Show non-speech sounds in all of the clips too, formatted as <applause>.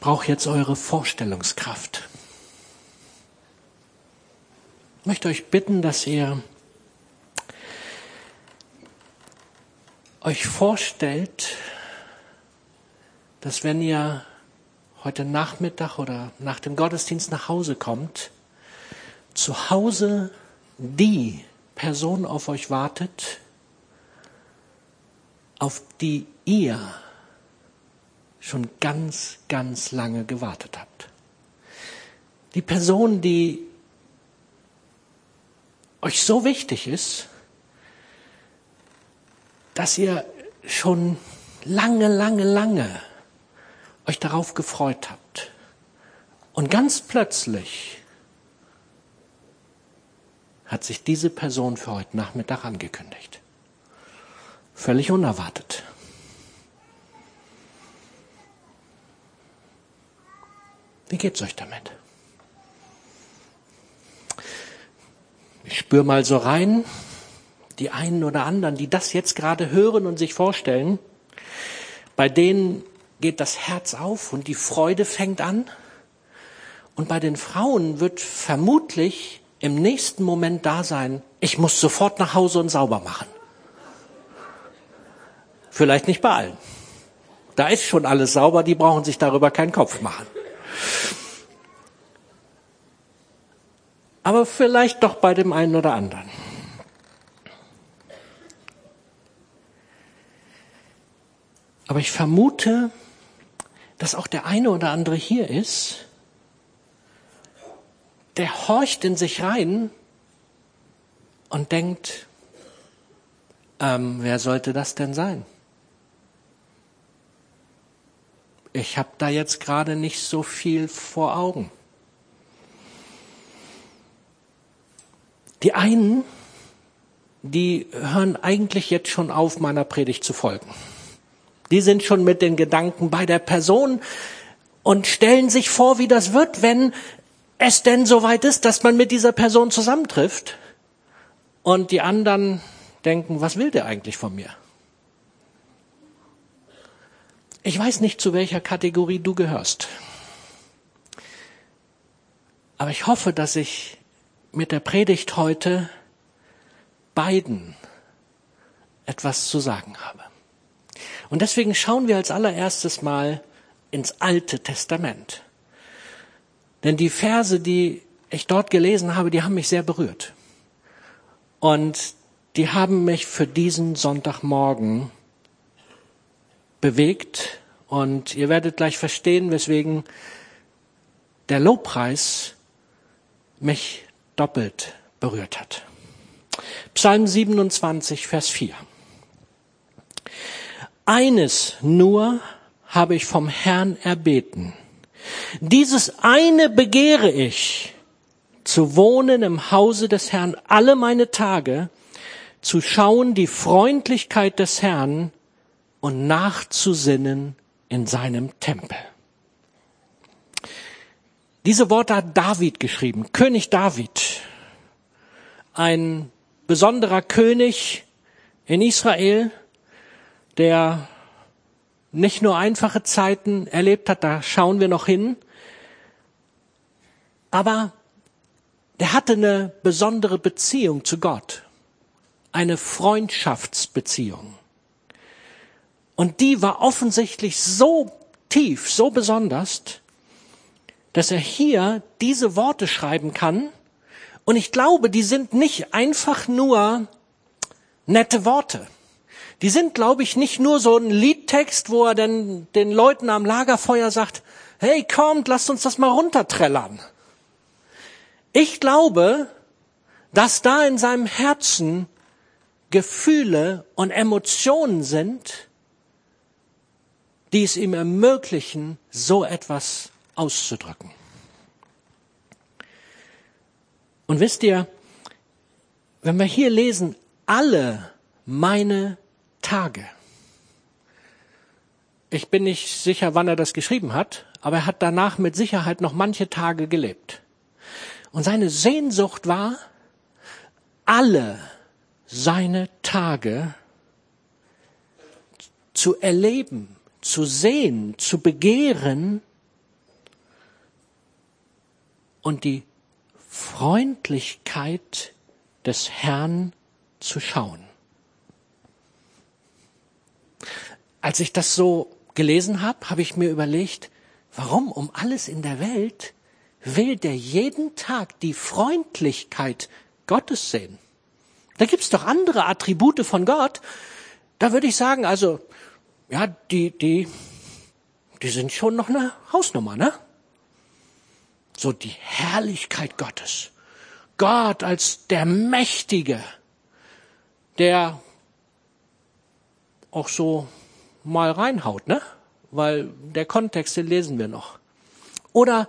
Ich brauche jetzt eure Vorstellungskraft. Ich möchte euch bitten, dass ihr euch vorstellt, dass wenn ihr heute Nachmittag oder nach dem Gottesdienst nach Hause kommt, zu Hause die Person auf euch wartet, auf die ihr schon ganz, ganz lange gewartet habt. Die Person, die euch so wichtig ist, dass ihr schon lange, lange, lange euch darauf gefreut habt. Und ganz plötzlich hat sich diese Person für heute Nachmittag angekündigt. Völlig unerwartet. Wie geht's euch damit? Ich spüre mal so rein, die einen oder anderen, die das jetzt gerade hören und sich vorstellen, bei denen geht das Herz auf und die Freude fängt an. Und bei den Frauen wird vermutlich im nächsten Moment da sein, ich muss sofort nach Hause und sauber machen. Vielleicht nicht bei allen. Da ist schon alles sauber, die brauchen sich darüber keinen Kopf machen. Aber vielleicht doch bei dem einen oder anderen. Aber ich vermute, dass auch der eine oder andere hier ist, der horcht in sich rein und denkt, ähm, wer sollte das denn sein? Ich habe da jetzt gerade nicht so viel vor Augen. Die einen, die hören eigentlich jetzt schon auf, meiner Predigt zu folgen. Die sind schon mit den Gedanken bei der Person und stellen sich vor, wie das wird, wenn es denn soweit ist, dass man mit dieser Person zusammentrifft. Und die anderen denken, was will der eigentlich von mir? Ich weiß nicht, zu welcher Kategorie du gehörst. Aber ich hoffe, dass ich mit der Predigt heute beiden etwas zu sagen habe. Und deswegen schauen wir als allererstes mal ins Alte Testament. Denn die Verse, die ich dort gelesen habe, die haben mich sehr berührt. Und die haben mich für diesen Sonntagmorgen bewegt. Und ihr werdet gleich verstehen, weswegen der Lobpreis mich doppelt berührt hat. Psalm 27, Vers 4. Eines nur habe ich vom Herrn erbeten. Dieses eine begehre ich, zu wohnen im Hause des Herrn alle meine Tage, zu schauen die Freundlichkeit des Herrn und nachzusinnen in seinem Tempel. Diese Worte hat David geschrieben, König David, ein besonderer König in Israel, der nicht nur einfache Zeiten erlebt hat, da schauen wir noch hin, aber der hatte eine besondere Beziehung zu Gott, eine Freundschaftsbeziehung. Und die war offensichtlich so tief, so besonders, dass er hier diese Worte schreiben kann. Und ich glaube, die sind nicht einfach nur nette Worte. Die sind, glaube ich, nicht nur so ein Liedtext, wo er dann den Leuten am Lagerfeuer sagt, hey, kommt, lasst uns das mal runterträllern. Ich glaube, dass da in seinem Herzen Gefühle und Emotionen sind, die es ihm ermöglichen, so etwas auszudrücken. Und wisst ihr, wenn wir hier lesen, alle meine Tage. Ich bin nicht sicher, wann er das geschrieben hat, aber er hat danach mit Sicherheit noch manche Tage gelebt. Und seine Sehnsucht war, alle seine Tage zu erleben, zu sehen, zu begehren und die Freundlichkeit des Herrn zu schauen. Als ich das so gelesen habe, habe ich mir überlegt, warum um alles in der Welt will der jeden Tag die Freundlichkeit Gottes sehen? Da gibt's doch andere Attribute von Gott. Da würde ich sagen, also, ja, die, die, die sind schon noch eine Hausnummer, ne? So die Herrlichkeit Gottes. Gott als der Mächtige, der auch so mal reinhaut, ne? Weil der Kontext, den lesen wir noch. Oder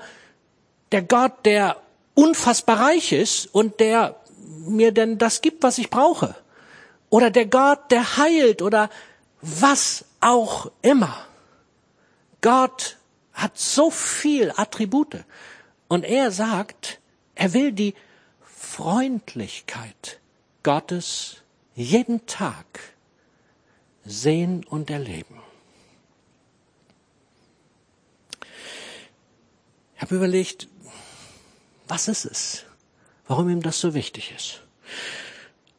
der Gott, der unfassbar reich ist und der mir denn das gibt, was ich brauche. Oder der Gott, der heilt oder was auch immer. Gott hat so viel Attribute. Und er sagt, er will die Freundlichkeit Gottes jeden Tag sehen und erleben. Ich habe überlegt, was ist es? Warum ihm das so wichtig ist?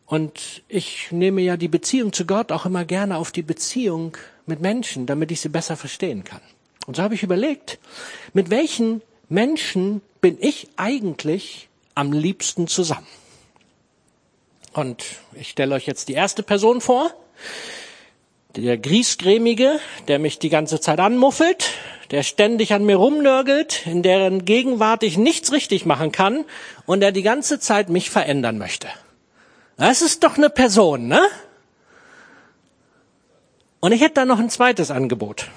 Und ich nehme ja die Beziehung zu Gott auch immer gerne auf die Beziehung mit Menschen, damit ich sie besser verstehen kann. Und so habe ich überlegt, mit welchen Menschen bin ich eigentlich am liebsten zusammen? Und ich stelle euch jetzt die erste Person vor. Der Griesgrämige, der mich die ganze Zeit anmuffelt, der ständig an mir rumnörgelt, in deren Gegenwart ich nichts richtig machen kann und der die ganze Zeit mich verändern möchte. Das ist doch eine Person, ne? Und ich hätte da noch ein zweites Angebot.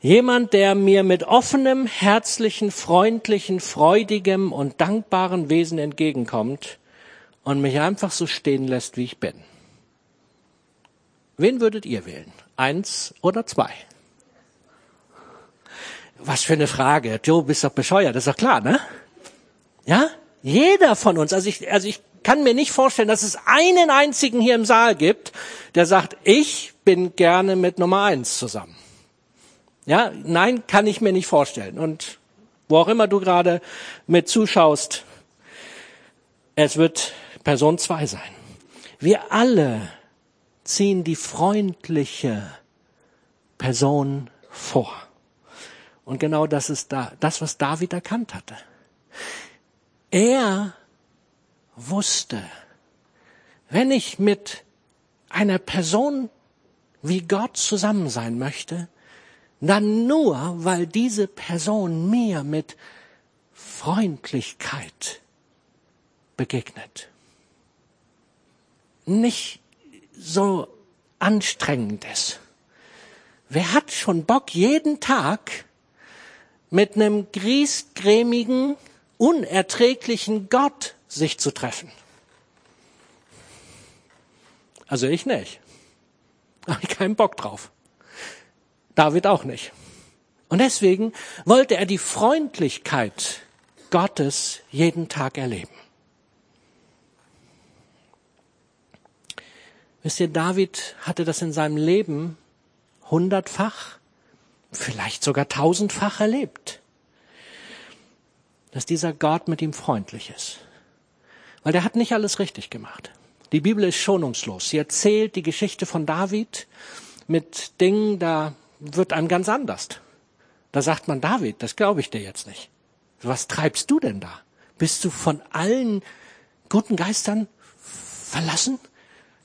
Jemand, der mir mit offenem, herzlichen, freundlichen, freudigem und dankbaren Wesen entgegenkommt und mich einfach so stehen lässt, wie ich bin. Wen würdet ihr wählen? Eins oder zwei? Was für eine Frage. Joe, bist doch bescheuert, das ist doch klar, ne? Ja? Jeder von uns, also ich, also ich kann mir nicht vorstellen, dass es einen einzigen hier im Saal gibt, der sagt, ich bin gerne mit Nummer eins zusammen. Ja, nein, kann ich mir nicht vorstellen. Und wo auch immer du gerade mit zuschaust, es wird Person zwei sein. Wir alle ziehen die freundliche Person vor. Und genau das ist da, das, was David erkannt hatte. Er wusste, wenn ich mit einer Person wie Gott zusammen sein möchte, dann nur, weil diese Person mir mit Freundlichkeit begegnet. Nicht so anstrengend ist. Wer hat schon Bock, jeden Tag mit einem griesgrämigen, unerträglichen Gott sich zu treffen? Also ich nicht. <laughs> Habe ich keinen Bock drauf. David auch nicht. Und deswegen wollte er die Freundlichkeit Gottes jeden Tag erleben. Wisst ihr, David hatte das in seinem Leben hundertfach, vielleicht sogar tausendfach erlebt, dass dieser Gott mit ihm freundlich ist. Weil der hat nicht alles richtig gemacht. Die Bibel ist schonungslos. Sie erzählt die Geschichte von David mit Dingen, da wird einem ganz anders. Da sagt man, David, das glaube ich dir jetzt nicht. Was treibst du denn da? Bist du von allen guten Geistern verlassen?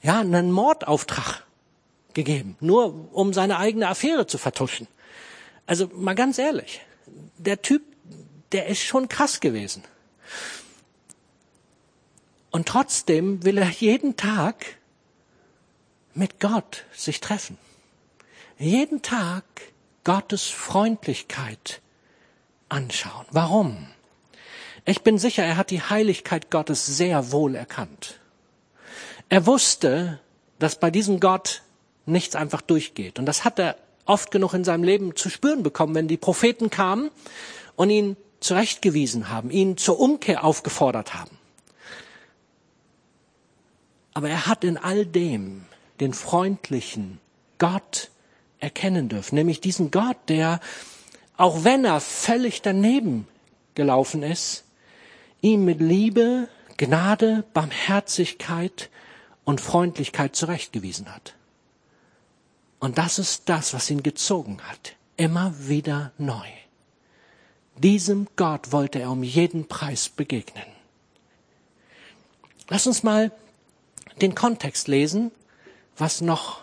ja, einen Mordauftrag gegeben, nur um seine eigene Affäre zu vertuschen. Also mal ganz ehrlich, der Typ, der ist schon krass gewesen. Und trotzdem will er jeden Tag mit Gott sich treffen. Jeden Tag Gottes Freundlichkeit anschauen. Warum? Ich bin sicher, er hat die Heiligkeit Gottes sehr wohl erkannt. Er wusste, dass bei diesem Gott nichts einfach durchgeht. Und das hat er oft genug in seinem Leben zu spüren bekommen, wenn die Propheten kamen und ihn zurechtgewiesen haben, ihn zur Umkehr aufgefordert haben. Aber er hat in all dem den freundlichen Gott erkennen dürfen, nämlich diesen Gott, der, auch wenn er völlig daneben gelaufen ist, ihm mit Liebe, Gnade, Barmherzigkeit und Freundlichkeit zurechtgewiesen hat. Und das ist das, was ihn gezogen hat. Immer wieder neu. Diesem Gott wollte er um jeden Preis begegnen. Lass uns mal den Kontext lesen, was noch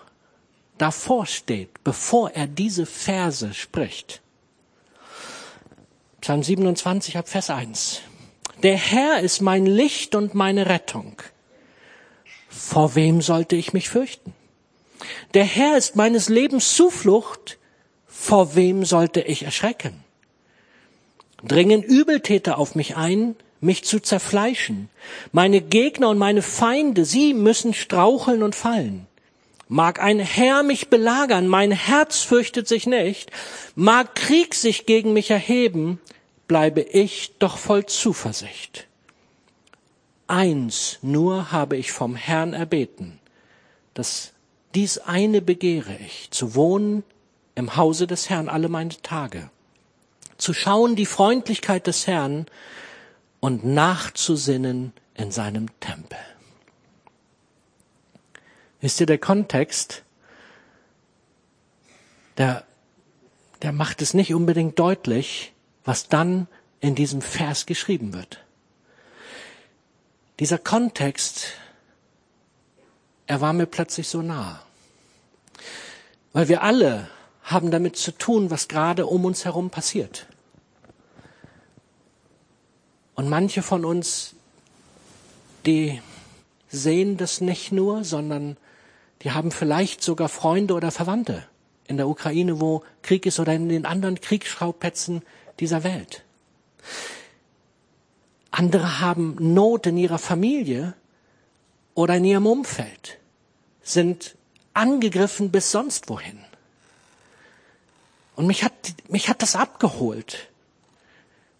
davor steht, bevor er diese Verse spricht. Psalm 27 ab Vers 1. Der Herr ist mein Licht und meine Rettung. Vor wem sollte ich mich fürchten? Der Herr ist meines Lebens Zuflucht. Vor wem sollte ich erschrecken? Dringen Übeltäter auf mich ein, mich zu zerfleischen. Meine Gegner und meine Feinde, sie müssen straucheln und fallen. Mag ein Herr mich belagern, mein Herz fürchtet sich nicht. Mag Krieg sich gegen mich erheben, bleibe ich doch voll Zuversicht. Eins nur habe ich vom Herrn erbeten, dass dies eine begehre ich, zu wohnen im Hause des Herrn alle meine Tage, zu schauen die Freundlichkeit des Herrn und nachzusinnen in seinem Tempel. Wisst ihr, der Kontext, der, der macht es nicht unbedingt deutlich, was dann in diesem Vers geschrieben wird. Dieser Kontext, er war mir plötzlich so nah. Weil wir alle haben damit zu tun, was gerade um uns herum passiert. Und manche von uns, die sehen das nicht nur, sondern die haben vielleicht sogar Freunde oder Verwandte in der Ukraine, wo Krieg ist oder in den anderen Kriegsschauplätzen dieser Welt. Andere haben Not in ihrer Familie oder in ihrem Umfeld, sind angegriffen bis sonst wohin. Und mich hat, mich hat das abgeholt.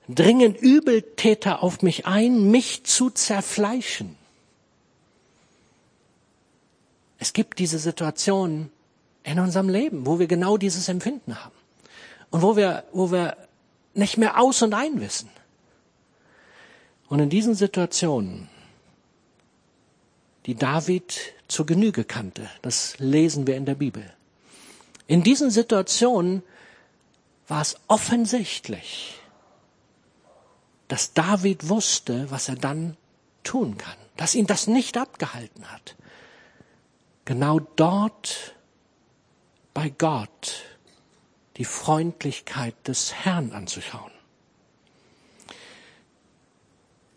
Dringen Übeltäter auf mich ein, mich zu zerfleischen. Es gibt diese Situationen in unserem Leben, wo wir genau dieses Empfinden haben. Und wo wir, wo wir nicht mehr aus und ein wissen. Und in diesen Situationen, die David zur Genüge kannte, das lesen wir in der Bibel. In diesen Situationen war es offensichtlich, dass David wusste, was er dann tun kann, dass ihn das nicht abgehalten hat. Genau dort bei Gott die Freundlichkeit des Herrn anzuschauen.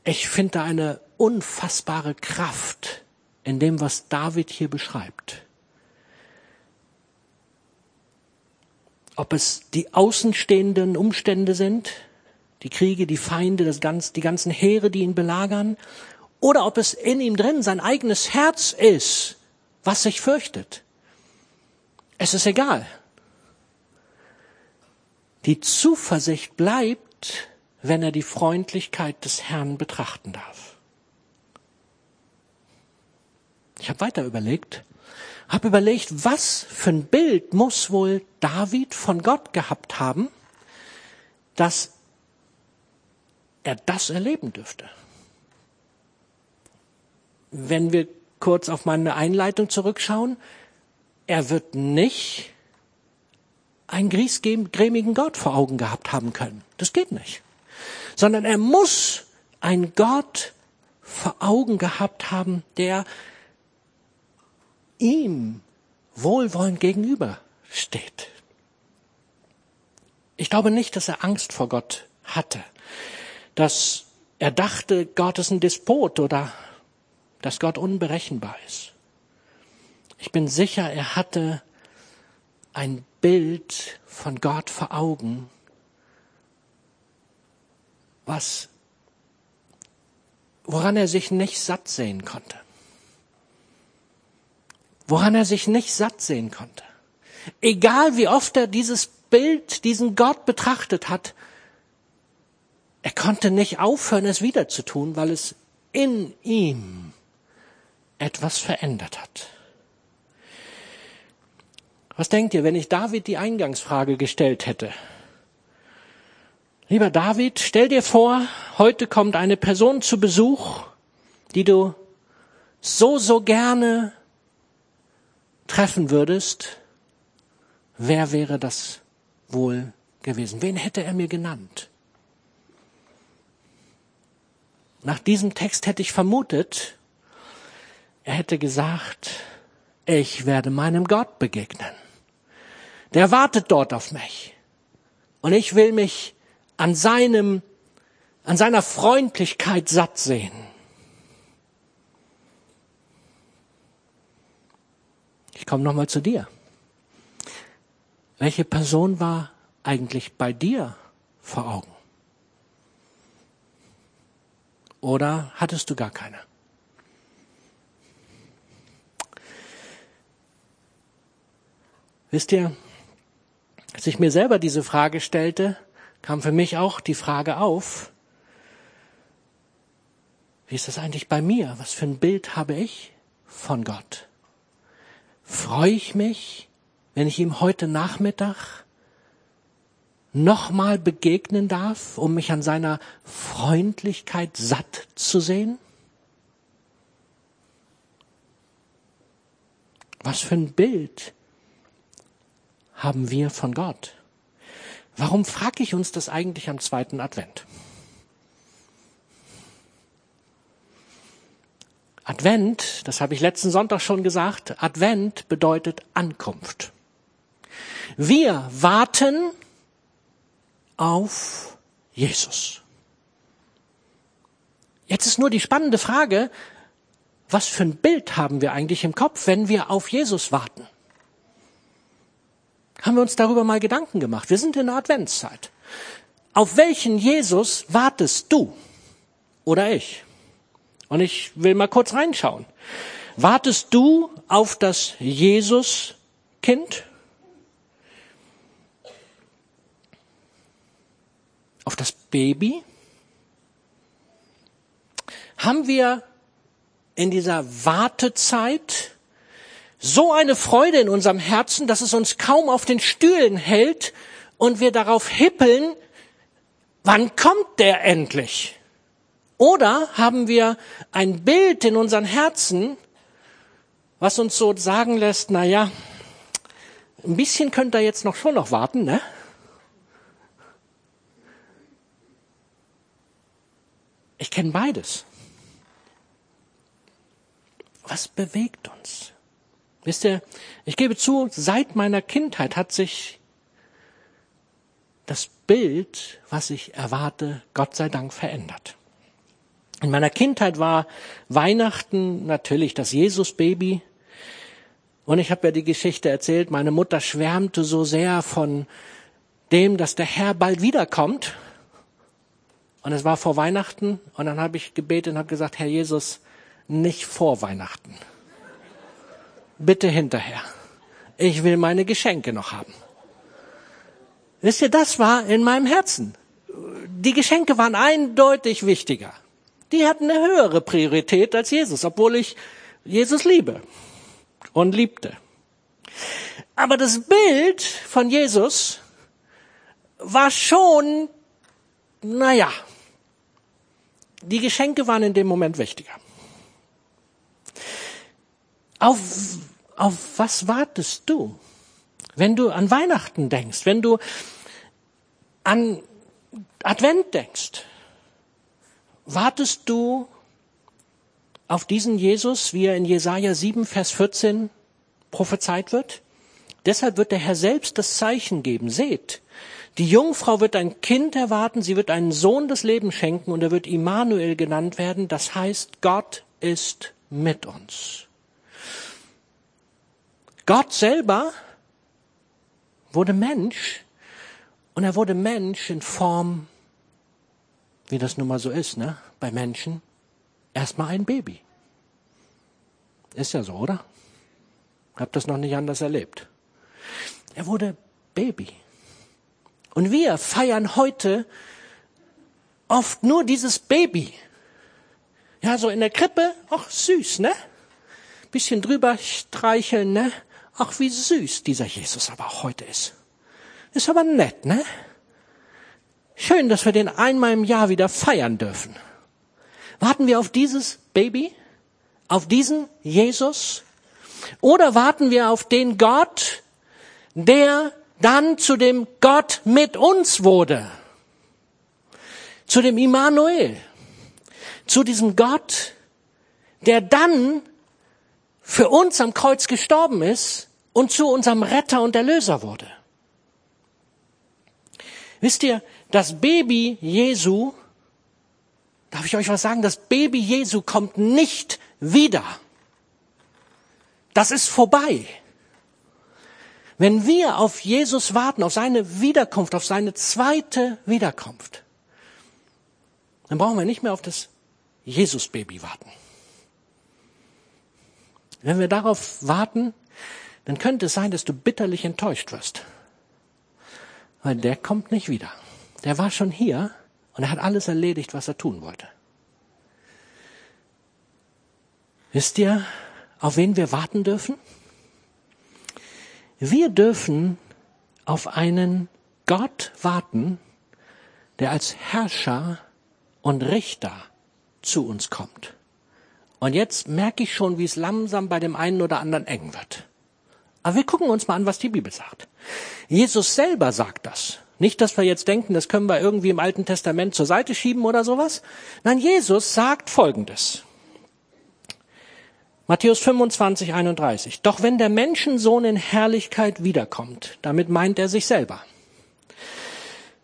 Ich finde da eine unfassbare Kraft in dem, was David hier beschreibt. Ob es die außenstehenden Umstände sind, die Kriege, die Feinde, das ganz, die ganzen Heere, die ihn belagern, oder ob es in ihm drin sein eigenes Herz ist, was sich fürchtet. Es ist egal. Die Zuversicht bleibt, wenn er die Freundlichkeit des Herrn betrachten darf. Ich habe weiter überlegt, habe überlegt, was für ein Bild muss wohl David von Gott gehabt haben, dass er das erleben dürfte. Wenn wir kurz auf meine Einleitung zurückschauen, er wird nicht einen griesgrämigen Gott vor Augen gehabt haben können. Das geht nicht. Sondern er muss einen Gott vor Augen gehabt haben, der ihm wohlwollend gegenüber steht. Ich glaube nicht, dass er Angst vor Gott hatte, dass er dachte, Gott ist ein Despot oder dass Gott unberechenbar ist. Ich bin sicher, er hatte ein Bild von Gott vor Augen, was, woran er sich nicht satt sehen konnte. Woran er sich nicht satt sehen konnte. Egal wie oft er dieses Bild, diesen Gott betrachtet hat, er konnte nicht aufhören, es wieder zu tun, weil es in ihm etwas verändert hat. Was denkt ihr, wenn ich David die Eingangsfrage gestellt hätte? Lieber David, stell dir vor, heute kommt eine Person zu Besuch, die du so, so gerne treffen würdest. Wer wäre das wohl gewesen? Wen hätte er mir genannt? Nach diesem Text hätte ich vermutet, er hätte gesagt, ich werde meinem Gott begegnen. Der wartet dort auf mich. Und ich will mich an seinem, an seiner Freundlichkeit satt sehen. Ich komme nochmal zu dir. Welche Person war eigentlich bei dir vor Augen? Oder hattest du gar keine? Wisst ihr, als ich mir selber diese Frage stellte, kam für mich auch die Frage auf, wie ist das eigentlich bei mir? Was für ein Bild habe ich von Gott? Freue ich mich, wenn ich ihm heute Nachmittag nochmal begegnen darf, um mich an seiner Freundlichkeit satt zu sehen? Was für ein Bild haben wir von Gott? Warum frage ich uns das eigentlich am zweiten Advent? Advent, das habe ich letzten Sonntag schon gesagt, Advent bedeutet Ankunft. Wir warten auf Jesus. Jetzt ist nur die spannende Frage, was für ein Bild haben wir eigentlich im Kopf, wenn wir auf Jesus warten? Haben wir uns darüber mal Gedanken gemacht? Wir sind in der Adventszeit. Auf welchen Jesus wartest du oder ich? Und ich will mal kurz reinschauen. Wartest du auf das Jesus-Kind? Auf das Baby? Haben wir in dieser Wartezeit so eine Freude in unserem Herzen, dass es uns kaum auf den Stühlen hält und wir darauf hippeln, wann kommt der endlich? Oder haben wir ein Bild in unseren Herzen, was uns so sagen lässt, na ja, ein bisschen könnt ihr jetzt noch schon noch warten, ne? Ich kenne beides. Was bewegt uns? Wisst ihr, ich gebe zu, seit meiner Kindheit hat sich das Bild, was ich erwarte, Gott sei Dank verändert. In meiner Kindheit war Weihnachten natürlich das Jesus-Baby. Und ich habe ja die Geschichte erzählt, meine Mutter schwärmte so sehr von dem, dass der Herr bald wiederkommt. Und es war vor Weihnachten. Und dann habe ich gebetet und habe gesagt, Herr Jesus, nicht vor Weihnachten bitte hinterher. Ich will meine Geschenke noch haben. Wisst ihr, das war in meinem Herzen. Die Geschenke waren eindeutig wichtiger. Die hatten eine höhere Priorität als Jesus, obwohl ich Jesus liebe und liebte. Aber das Bild von Jesus war schon, naja, die Geschenke waren in dem Moment wichtiger. Auf, auf was wartest du? Wenn du an Weihnachten denkst, wenn du an Advent denkst, wartest du auf diesen Jesus, wie er in Jesaja 7, Vers 14 prophezeit wird? Deshalb wird der Herr selbst das Zeichen geben. Seht, die Jungfrau wird ein Kind erwarten, sie wird einen Sohn des Lebens schenken und er wird Immanuel genannt werden. Das heißt, Gott ist mit uns. Gott selber wurde Mensch und er wurde Mensch in Form, wie das nun mal so ist, ne, bei Menschen, erstmal ein Baby. Ist ja so, oder? Habt das noch nicht anders erlebt. Er wurde Baby. Und wir feiern heute oft nur dieses Baby. Ja, so in der Krippe, ach süß, ne? Bisschen drüber streicheln, ne? Ach, wie süß dieser Jesus aber auch heute ist. Ist aber nett, ne? schön, dass wir den einmal im Jahr wieder feiern dürfen. Warten wir auf dieses Baby? Auf diesen Jesus? Oder warten wir auf den Gott, der dann zu dem Gott mit uns wurde? Zu dem Immanuel? Zu diesem Gott, der dann für uns am Kreuz gestorben ist und zu unserem Retter und Erlöser wurde. Wisst ihr, das Baby Jesu, darf ich euch was sagen, das Baby Jesu kommt nicht wieder. Das ist vorbei. Wenn wir auf Jesus warten, auf seine Wiederkunft, auf seine zweite Wiederkunft, dann brauchen wir nicht mehr auf das Jesus-Baby warten. Wenn wir darauf warten, dann könnte es sein, dass du bitterlich enttäuscht wirst. Weil der kommt nicht wieder. Der war schon hier und er hat alles erledigt, was er tun wollte. Wisst ihr, auf wen wir warten dürfen? Wir dürfen auf einen Gott warten, der als Herrscher und Richter zu uns kommt. Und jetzt merke ich schon, wie es langsam bei dem einen oder anderen eng wird. Aber wir gucken uns mal an, was die Bibel sagt. Jesus selber sagt das. Nicht, dass wir jetzt denken, das können wir irgendwie im Alten Testament zur Seite schieben oder sowas. Nein, Jesus sagt Folgendes. Matthäus 25, 31. Doch wenn der Menschensohn in Herrlichkeit wiederkommt, damit meint er sich selber.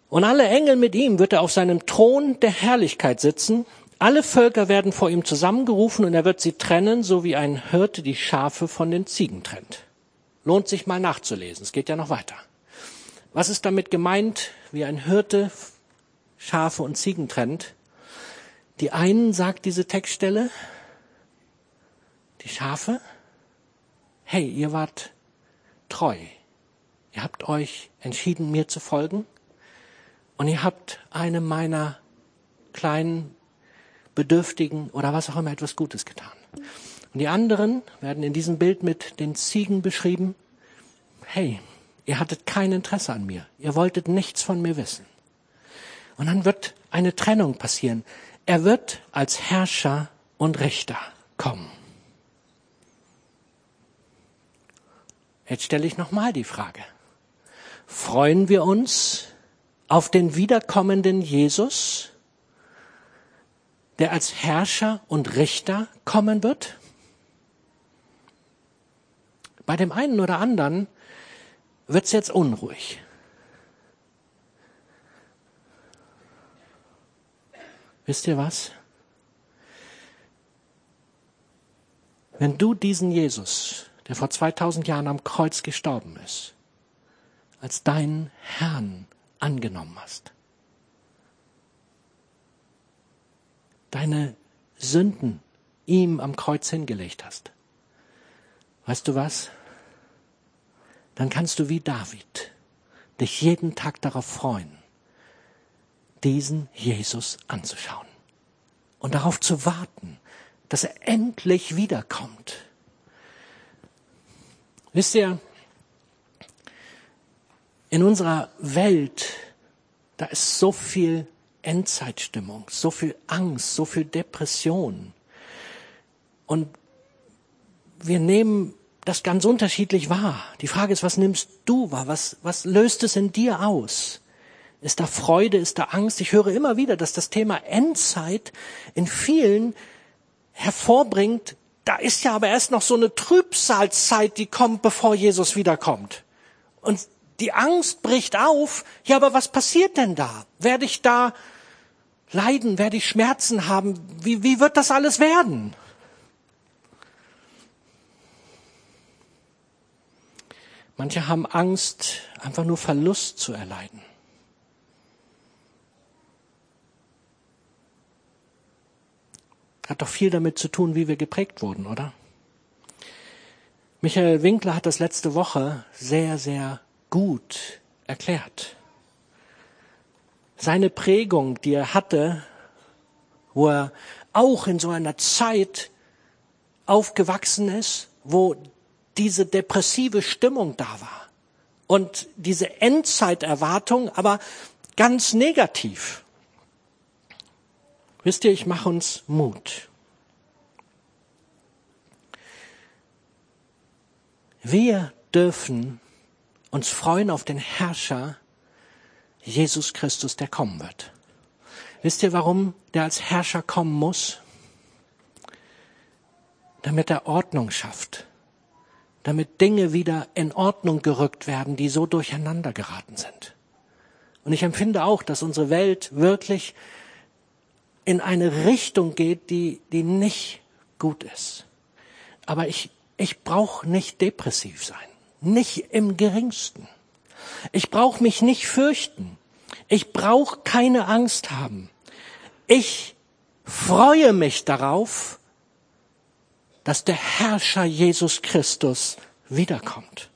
Und alle Engel mit ihm wird er auf seinem Thron der Herrlichkeit sitzen alle Völker werden vor ihm zusammengerufen und er wird sie trennen, so wie ein Hirte die Schafe von den Ziegen trennt. Lohnt sich mal nachzulesen. Es geht ja noch weiter. Was ist damit gemeint, wie ein Hirte Schafe und Ziegen trennt? Die einen sagt diese Textstelle, die Schafe, hey, ihr wart treu. Ihr habt euch entschieden, mir zu folgen. Und ihr habt einem meiner kleinen Bedürftigen oder was auch immer etwas Gutes getan. Und die anderen werden in diesem Bild mit den Ziegen beschrieben. Hey, ihr hattet kein Interesse an mir. Ihr wolltet nichts von mir wissen. Und dann wird eine Trennung passieren. Er wird als Herrscher und Richter kommen. Jetzt stelle ich nochmal die Frage. Freuen wir uns auf den wiederkommenden Jesus? der als Herrscher und Richter kommen wird? Bei dem einen oder anderen wird es jetzt unruhig. Wisst ihr was? Wenn du diesen Jesus, der vor 2000 Jahren am Kreuz gestorben ist, als deinen Herrn angenommen hast, deine Sünden ihm am Kreuz hingelegt hast, weißt du was? Dann kannst du wie David dich jeden Tag darauf freuen, diesen Jesus anzuschauen und darauf zu warten, dass er endlich wiederkommt. Wisst ihr, in unserer Welt, da ist so viel Endzeitstimmung, so viel Angst, so viel Depression. Und wir nehmen das ganz unterschiedlich wahr. Die Frage ist, was nimmst du wahr? Was, was löst es in dir aus? Ist da Freude? Ist da Angst? Ich höre immer wieder, dass das Thema Endzeit in vielen hervorbringt, da ist ja aber erst noch so eine Trübsalzeit, die kommt, bevor Jesus wiederkommt. Und die Angst bricht auf. Ja, aber was passiert denn da? Werde ich da leiden? Werde ich Schmerzen haben? Wie, wie wird das alles werden? Manche haben Angst, einfach nur Verlust zu erleiden. Hat doch viel damit zu tun, wie wir geprägt wurden, oder? Michael Winkler hat das letzte Woche sehr, sehr gut erklärt seine Prägung, die er hatte, wo er auch in so einer Zeit aufgewachsen ist, wo diese depressive Stimmung da war und diese Endzeiterwartung, aber ganz negativ. Wisst ihr, ich mache uns Mut. Wir dürfen uns freuen auf den Herrscher Jesus Christus, der kommen wird. Wisst ihr, warum der als Herrscher kommen muss? Damit er Ordnung schafft. Damit Dinge wieder in Ordnung gerückt werden, die so durcheinander geraten sind. Und ich empfinde auch, dass unsere Welt wirklich in eine Richtung geht, die, die nicht gut ist. Aber ich ich brauche nicht depressiv sein, nicht im geringsten. Ich brauche mich nicht fürchten. Ich brauche keine Angst haben. Ich freue mich darauf, dass der Herrscher Jesus Christus wiederkommt.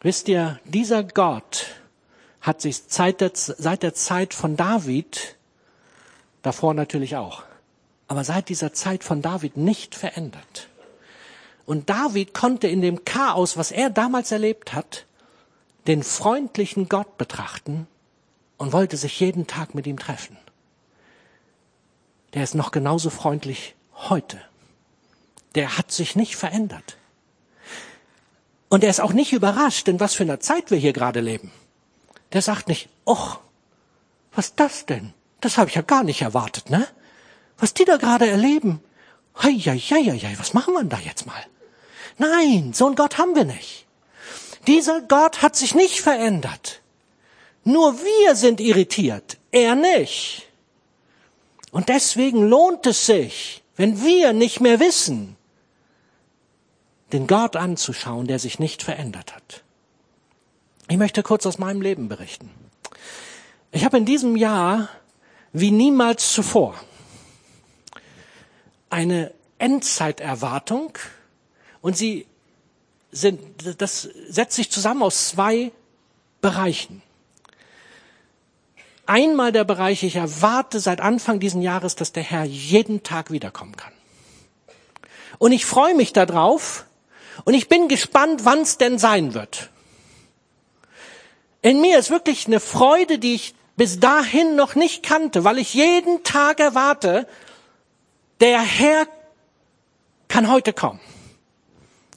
Wisst ihr, dieser Gott hat sich seit der, Zeit von David, davor natürlich auch, aber seit dieser Zeit von David nicht verändert. Und David konnte in dem Chaos, was er damals erlebt hat, den freundlichen Gott betrachten und wollte sich jeden Tag mit ihm treffen. Der ist noch genauso freundlich heute. Der hat sich nicht verändert. Und er ist auch nicht überrascht, in was für einer Zeit wir hier gerade leben. Der sagt nicht, och, was das denn? Das habe ich ja gar nicht erwartet, ne? Was die da gerade erleben. Hei, hei, hei, hei, was machen wir denn da jetzt mal? Nein, so einen Gott haben wir nicht. Dieser Gott hat sich nicht verändert. Nur wir sind irritiert, er nicht. Und deswegen lohnt es sich, wenn wir nicht mehr wissen, den Gott anzuschauen, der sich nicht verändert hat. Ich möchte kurz aus meinem Leben berichten. Ich habe in diesem Jahr wie niemals zuvor eine Endzeiterwartung und sie sind, das setzt sich zusammen aus zwei Bereichen. Einmal der Bereich, ich erwarte seit Anfang diesen Jahres, dass der Herr jeden Tag wiederkommen kann. Und ich freue mich darauf und ich bin gespannt, wann es denn sein wird. In mir ist wirklich eine Freude, die ich bis dahin noch nicht kannte, weil ich jeden Tag erwarte, der Herr kann heute kommen.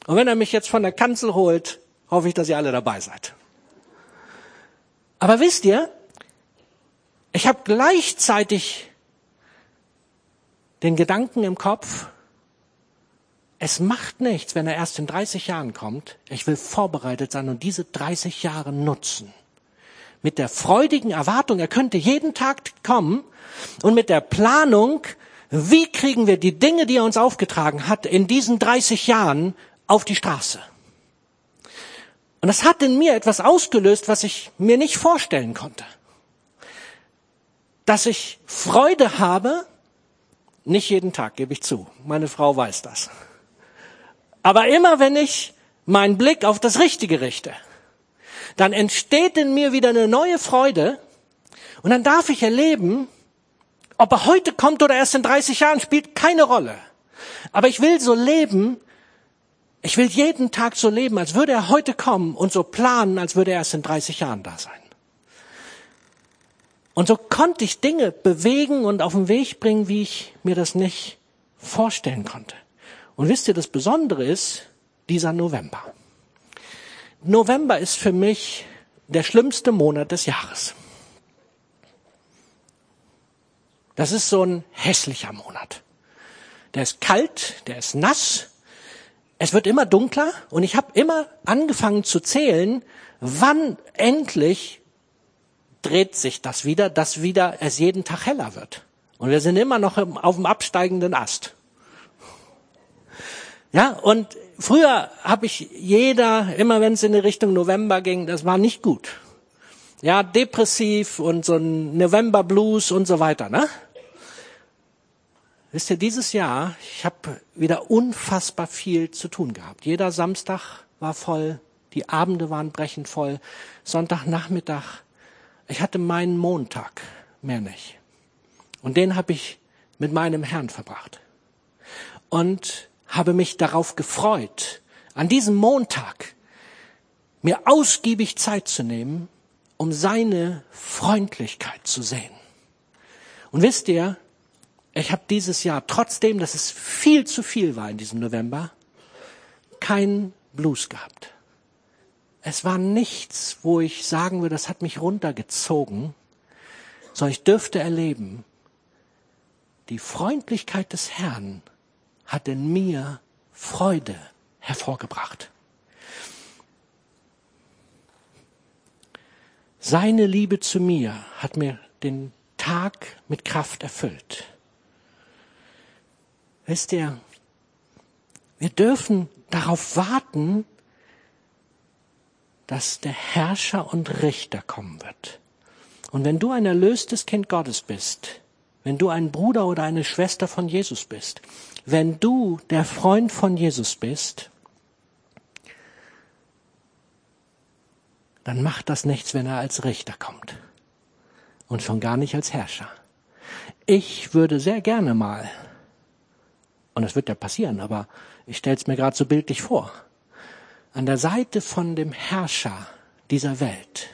Und wenn er mich jetzt von der Kanzel holt, hoffe ich, dass ihr alle dabei seid. Aber wisst ihr, ich habe gleichzeitig den Gedanken im Kopf, es macht nichts, wenn er erst in 30 Jahren kommt. Ich will vorbereitet sein und diese 30 Jahre nutzen. Mit der freudigen Erwartung, er könnte jeden Tag kommen und mit der Planung, wie kriegen wir die Dinge, die er uns aufgetragen hat, in diesen 30 Jahren auf die Straße? Und das hat in mir etwas ausgelöst, was ich mir nicht vorstellen konnte. Dass ich Freude habe, nicht jeden Tag, gebe ich zu. Meine Frau weiß das. Aber immer wenn ich meinen Blick auf das Richtige richte, dann entsteht in mir wieder eine neue Freude und dann darf ich erleben, ob er heute kommt oder erst in 30 Jahren, spielt keine Rolle. Aber ich will so leben, ich will jeden Tag so leben, als würde er heute kommen und so planen, als würde er erst in 30 Jahren da sein. Und so konnte ich Dinge bewegen und auf den Weg bringen, wie ich mir das nicht vorstellen konnte. Und wisst ihr, das Besondere ist dieser November. November ist für mich der schlimmste Monat des Jahres. Das ist so ein hässlicher Monat. Der ist kalt, der ist nass, es wird immer dunkler und ich habe immer angefangen zu zählen, wann endlich dreht sich das wieder, dass wieder es jeden Tag heller wird. Und wir sind immer noch auf dem absteigenden Ast. Ja, und früher habe ich jeder, immer wenn es in die Richtung November ging, das war nicht gut. Ja, depressiv und so ein November Blues und so weiter, ne? Wisst ihr, dieses Jahr, ich habe wieder unfassbar viel zu tun gehabt. Jeder Samstag war voll, die Abende waren brechend voll, Sonntagnachmittag. Ich hatte meinen Montag, mehr nicht. Und den habe ich mit meinem Herrn verbracht. Und habe mich darauf gefreut, an diesem Montag mir ausgiebig Zeit zu nehmen, um seine Freundlichkeit zu sehen. Und wisst ihr, ich habe dieses Jahr, trotzdem, dass es viel zu viel war in diesem November, keinen Blues gehabt. Es war nichts, wo ich sagen würde, das hat mich runtergezogen, sondern ich dürfte erleben, die Freundlichkeit des Herrn hat in mir Freude hervorgebracht. Seine Liebe zu mir hat mir den Tag mit Kraft erfüllt. Wisst ihr, wir dürfen darauf warten, dass der Herrscher und Richter kommen wird. Und wenn du ein erlöstes Kind Gottes bist, wenn du ein Bruder oder eine Schwester von Jesus bist, wenn du der Freund von Jesus bist, dann macht das nichts, wenn er als Richter kommt. Und schon gar nicht als Herrscher. Ich würde sehr gerne mal, und es wird ja passieren, aber ich stelle es mir gerade so bildlich vor, an der Seite von dem Herrscher dieser Welt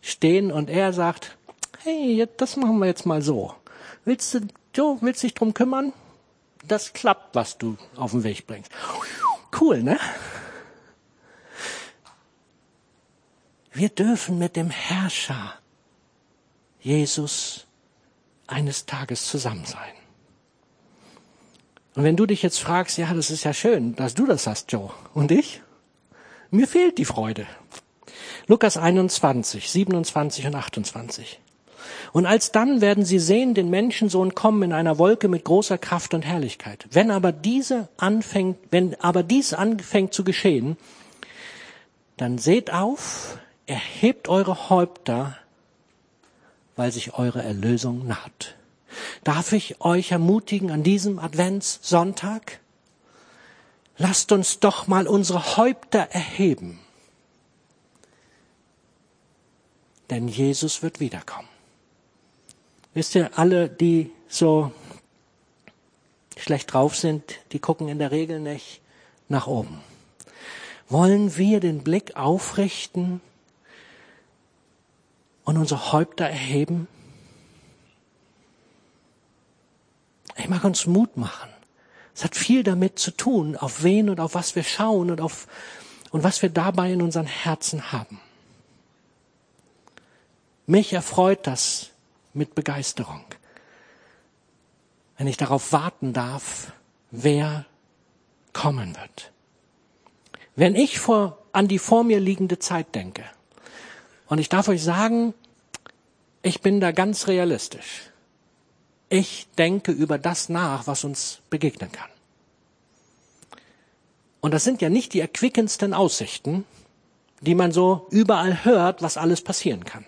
stehen und er sagt, hey, das machen wir jetzt mal so. Willst du, Joe, willst dich drum kümmern? Das klappt, was du auf den Weg bringst. Cool, ne? Wir dürfen mit dem Herrscher Jesus eines Tages zusammen sein. Und wenn du dich jetzt fragst, ja, das ist ja schön, dass du das hast, Joe. Und ich? Mir fehlt die Freude. Lukas 21, 27 und 28. Und alsdann werden sie sehen den Menschensohn kommen in einer Wolke mit großer Kraft und Herrlichkeit. Wenn aber diese anfängt, wenn aber dies anfängt zu geschehen, dann seht auf, erhebt eure Häupter, weil sich eure Erlösung naht. Darf ich euch ermutigen an diesem Adventssonntag? Lasst uns doch mal unsere Häupter erheben. Denn Jesus wird wiederkommen. Wisst ihr, alle, die so schlecht drauf sind, die gucken in der Regel nicht nach oben. Wollen wir den Blick aufrichten und unsere Häupter erheben? Ich mag uns Mut machen. Es hat viel damit zu tun, auf wen und auf was wir schauen und auf, und was wir dabei in unseren Herzen haben. Mich erfreut das, mit Begeisterung, wenn ich darauf warten darf, wer kommen wird. Wenn ich vor, an die vor mir liegende Zeit denke, und ich darf euch sagen, ich bin da ganz realistisch. Ich denke über das nach, was uns begegnen kann. Und das sind ja nicht die erquickendsten Aussichten, die man so überall hört, was alles passieren kann.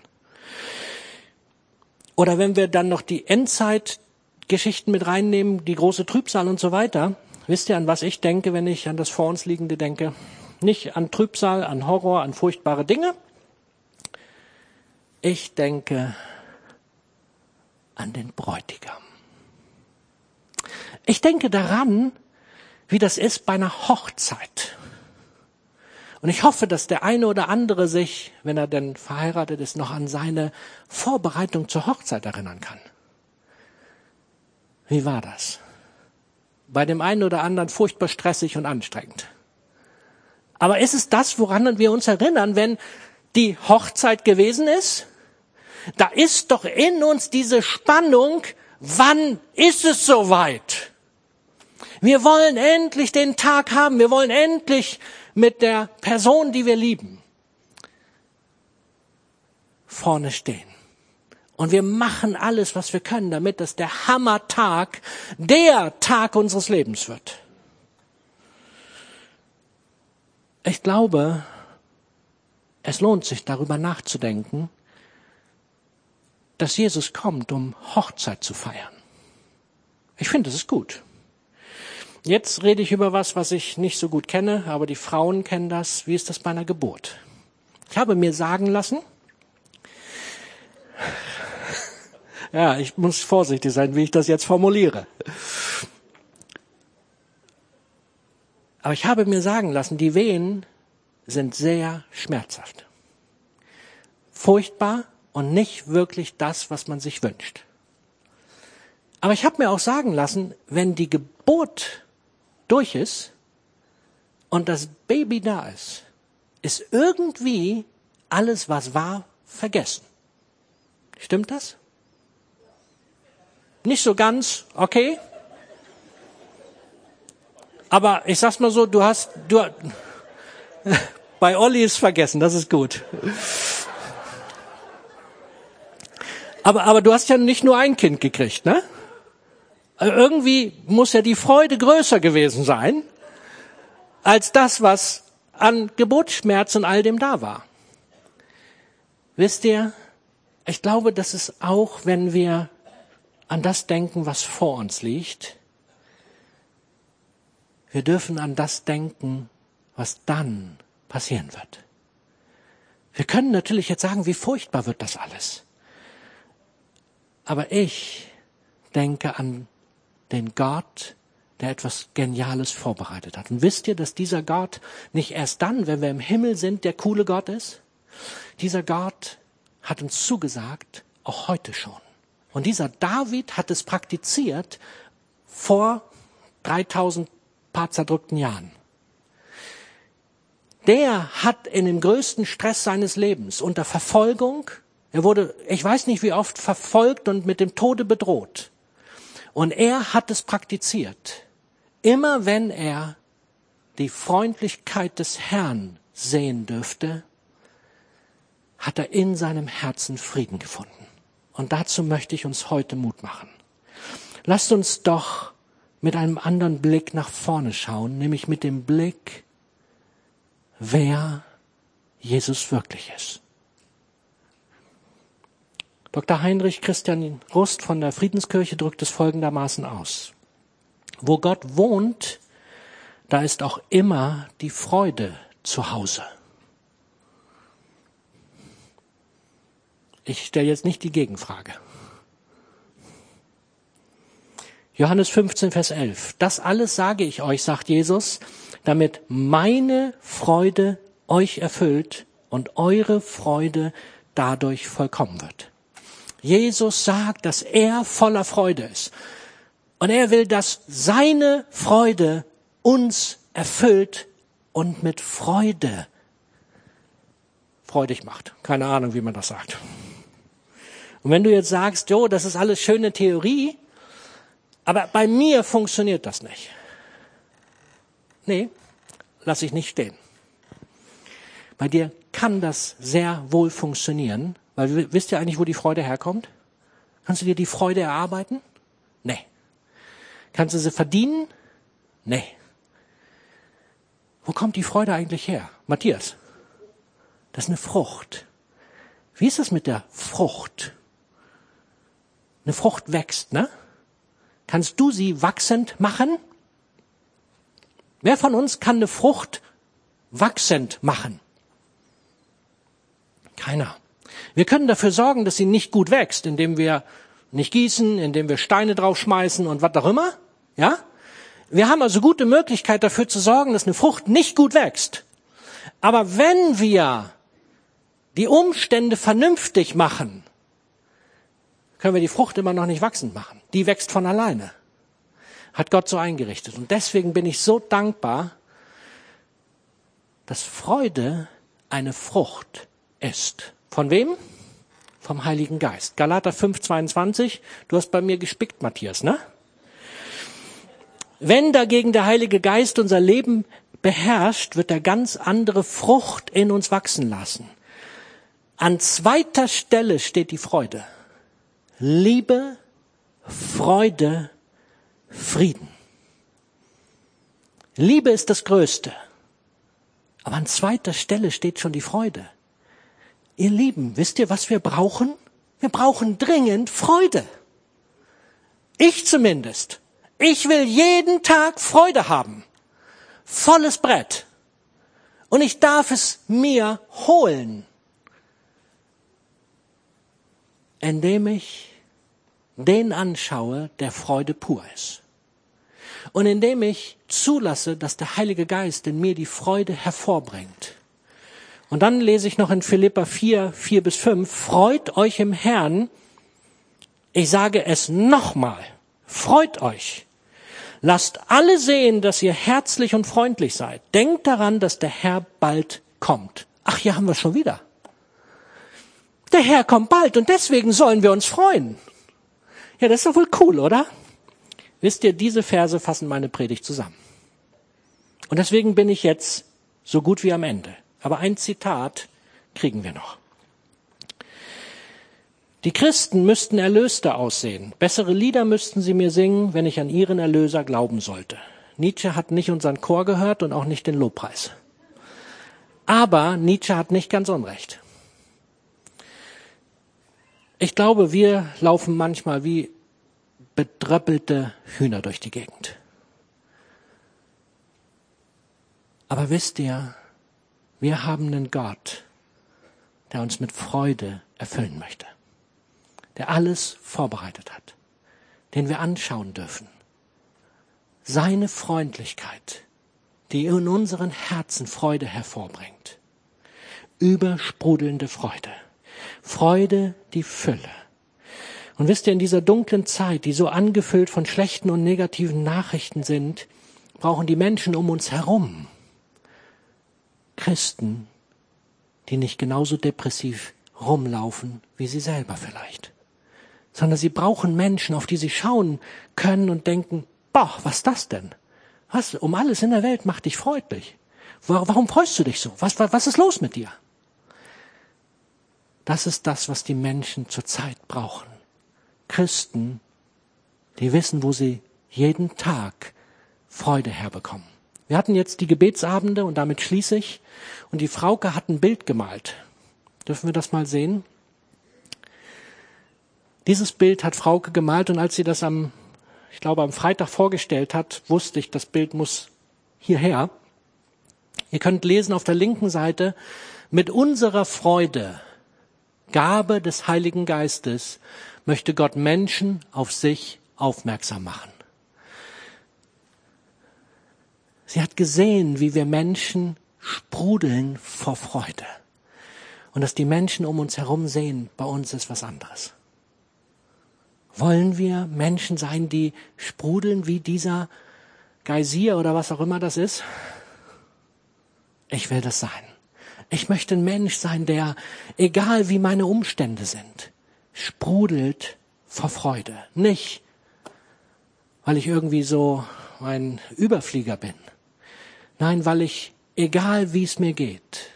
Oder wenn wir dann noch die Endzeitgeschichten mit reinnehmen, die große Trübsal und so weiter. Wisst ihr, an was ich denke, wenn ich an das vor uns liegende denke? Nicht an Trübsal, an Horror, an furchtbare Dinge. Ich denke an den Bräutigam. Ich denke daran, wie das ist bei einer Hochzeit. Und ich hoffe, dass der eine oder andere sich, wenn er denn verheiratet ist, noch an seine Vorbereitung zur Hochzeit erinnern kann. Wie war das? Bei dem einen oder anderen furchtbar stressig und anstrengend. Aber ist es das, woran wir uns erinnern, wenn die Hochzeit gewesen ist? Da ist doch in uns diese Spannung, wann ist es soweit? Wir wollen endlich den Tag haben, wir wollen endlich mit der Person, die wir lieben, vorne stehen. Und wir machen alles, was wir können, damit das der Hammertag, der Tag unseres Lebens wird. Ich glaube, es lohnt sich darüber nachzudenken, dass Jesus kommt, um Hochzeit zu feiern. Ich finde, das ist gut. Jetzt rede ich über was, was ich nicht so gut kenne, aber die Frauen kennen das. Wie ist das bei einer Geburt? Ich habe mir sagen lassen, <laughs> ja, ich muss vorsichtig sein, wie ich das jetzt formuliere. Aber ich habe mir sagen lassen, die Wehen sind sehr schmerzhaft. Furchtbar und nicht wirklich das, was man sich wünscht. Aber ich habe mir auch sagen lassen, wenn die Geburt durch ist und das Baby da ist, ist irgendwie alles, was war, vergessen. Stimmt das? Nicht so ganz, okay. Aber ich sag's mal so, du hast, du, <laughs> bei Olli ist vergessen, das ist gut. Aber, aber du hast ja nicht nur ein Kind gekriegt, ne? Also irgendwie muss ja die Freude größer gewesen sein, als das, was an Geburtsschmerz und all dem da war. Wisst ihr, ich glaube, dass es auch, wenn wir an das denken, was vor uns liegt, wir dürfen an das denken, was dann passieren wird. Wir können natürlich jetzt sagen, wie furchtbar wird das alles. Aber ich denke an den Gott, der etwas Geniales vorbereitet hat. Und wisst ihr, dass dieser Gott nicht erst dann, wenn wir im Himmel sind, der coole Gott ist? Dieser Gott hat uns zugesagt, auch heute schon. Und dieser David hat es praktiziert vor 3000 paar zerdrückten Jahren. Der hat in dem größten Stress seines Lebens unter Verfolgung, er wurde, ich weiß nicht wie oft, verfolgt und mit dem Tode bedroht. Und er hat es praktiziert. Immer wenn er die Freundlichkeit des Herrn sehen dürfte, hat er in seinem Herzen Frieden gefunden. Und dazu möchte ich uns heute Mut machen. Lasst uns doch mit einem anderen Blick nach vorne schauen, nämlich mit dem Blick, wer Jesus wirklich ist. Dr. Heinrich Christian Rust von der Friedenskirche drückt es folgendermaßen aus. Wo Gott wohnt, da ist auch immer die Freude zu Hause. Ich stelle jetzt nicht die Gegenfrage. Johannes 15, Vers 11. Das alles sage ich euch, sagt Jesus, damit meine Freude euch erfüllt und eure Freude dadurch vollkommen wird. Jesus sagt, dass er voller Freude ist. Und er will, dass seine Freude uns erfüllt und mit Freude freudig macht. Keine Ahnung, wie man das sagt. Und wenn du jetzt sagst, jo, das ist alles schöne Theorie, aber bei mir funktioniert das nicht. Nee, lass ich nicht stehen. Bei dir kann das sehr wohl funktionieren, weil wisst ihr eigentlich, wo die Freude herkommt? Kannst du dir die Freude erarbeiten? Nee. Kannst du sie verdienen? Nee. Wo kommt die Freude eigentlich her? Matthias, das ist eine Frucht. Wie ist es mit der Frucht? Eine Frucht wächst, ne? Kannst du sie wachsend machen? Wer von uns kann eine Frucht wachsend machen? Keiner. Wir können dafür sorgen, dass sie nicht gut wächst, indem wir nicht gießen, indem wir Steine draufschmeißen und was auch immer. Ja? Wir haben also gute Möglichkeit dafür zu sorgen, dass eine Frucht nicht gut wächst. Aber wenn wir die Umstände vernünftig machen, können wir die Frucht immer noch nicht wachsend machen. Die wächst von alleine. Hat Gott so eingerichtet. Und deswegen bin ich so dankbar, dass Freude eine Frucht ist. Von wem? Vom Heiligen Geist. Galater 5, 22. Du hast bei mir gespickt, Matthias, ne? Wenn dagegen der Heilige Geist unser Leben beherrscht, wird er ganz andere Frucht in uns wachsen lassen. An zweiter Stelle steht die Freude. Liebe, Freude, Frieden. Liebe ist das Größte. Aber an zweiter Stelle steht schon die Freude. Ihr Lieben, wisst ihr, was wir brauchen? Wir brauchen dringend Freude. Ich zumindest. Ich will jeden Tag Freude haben. Volles Brett. Und ich darf es mir holen, indem ich den anschaue, der Freude pur ist. Und indem ich zulasse, dass der Heilige Geist in mir die Freude hervorbringt. Und dann lese ich noch in Philippa 4, 4 bis 5, freut euch im Herrn. Ich sage es nochmal, freut euch. Lasst alle sehen, dass ihr herzlich und freundlich seid. Denkt daran, dass der Herr bald kommt. Ach, hier haben wir schon wieder. Der Herr kommt bald und deswegen sollen wir uns freuen. Ja, das ist doch wohl cool, oder? Wisst ihr, diese Verse fassen meine Predigt zusammen. Und deswegen bin ich jetzt so gut wie am Ende. Aber ein Zitat kriegen wir noch. Die Christen müssten erlöster aussehen. Bessere Lieder müssten sie mir singen, wenn ich an ihren Erlöser glauben sollte. Nietzsche hat nicht unseren Chor gehört und auch nicht den Lobpreis. Aber Nietzsche hat nicht ganz unrecht. Ich glaube, wir laufen manchmal wie bedröppelte Hühner durch die Gegend. Aber wisst ihr, wir haben einen Gott, der uns mit Freude erfüllen möchte, der alles vorbereitet hat, den wir anschauen dürfen. Seine Freundlichkeit, die in unseren Herzen Freude hervorbringt. Übersprudelnde Freude. Freude, die Fülle. Und wisst ihr, in dieser dunklen Zeit, die so angefüllt von schlechten und negativen Nachrichten sind, brauchen die Menschen um uns herum Christen, die nicht genauso depressiv rumlaufen wie sie selber vielleicht, sondern sie brauchen Menschen, auf die sie schauen können und denken, boah, was das denn? Was, um alles in der Welt macht dich freundlich. Warum freust du dich so? Was, was, was ist los mit dir? Das ist das, was die Menschen zurzeit brauchen. Christen, die wissen, wo sie jeden Tag Freude herbekommen. Wir hatten jetzt die Gebetsabende und damit schließe ich. Und die Frauke hat ein Bild gemalt. Dürfen wir das mal sehen? Dieses Bild hat Frauke gemalt und als sie das am, ich glaube, am Freitag vorgestellt hat, wusste ich, das Bild muss hierher. Ihr könnt lesen auf der linken Seite, mit unserer Freude, Gabe des Heiligen Geistes, möchte Gott Menschen auf sich aufmerksam machen. Sie hat gesehen, wie wir Menschen sprudeln vor Freude. Und dass die Menschen um uns herum sehen, bei uns ist was anderes. Wollen wir Menschen sein, die sprudeln wie dieser Geysir oder was auch immer das ist? Ich will das sein. Ich möchte ein Mensch sein, der, egal wie meine Umstände sind, sprudelt vor Freude. Nicht, weil ich irgendwie so ein Überflieger bin, Nein, weil ich, egal wie es mir geht,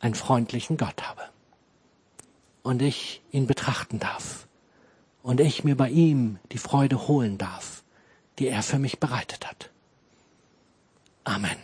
einen freundlichen Gott habe. Und ich ihn betrachten darf. Und ich mir bei ihm die Freude holen darf, die er für mich bereitet hat. Amen.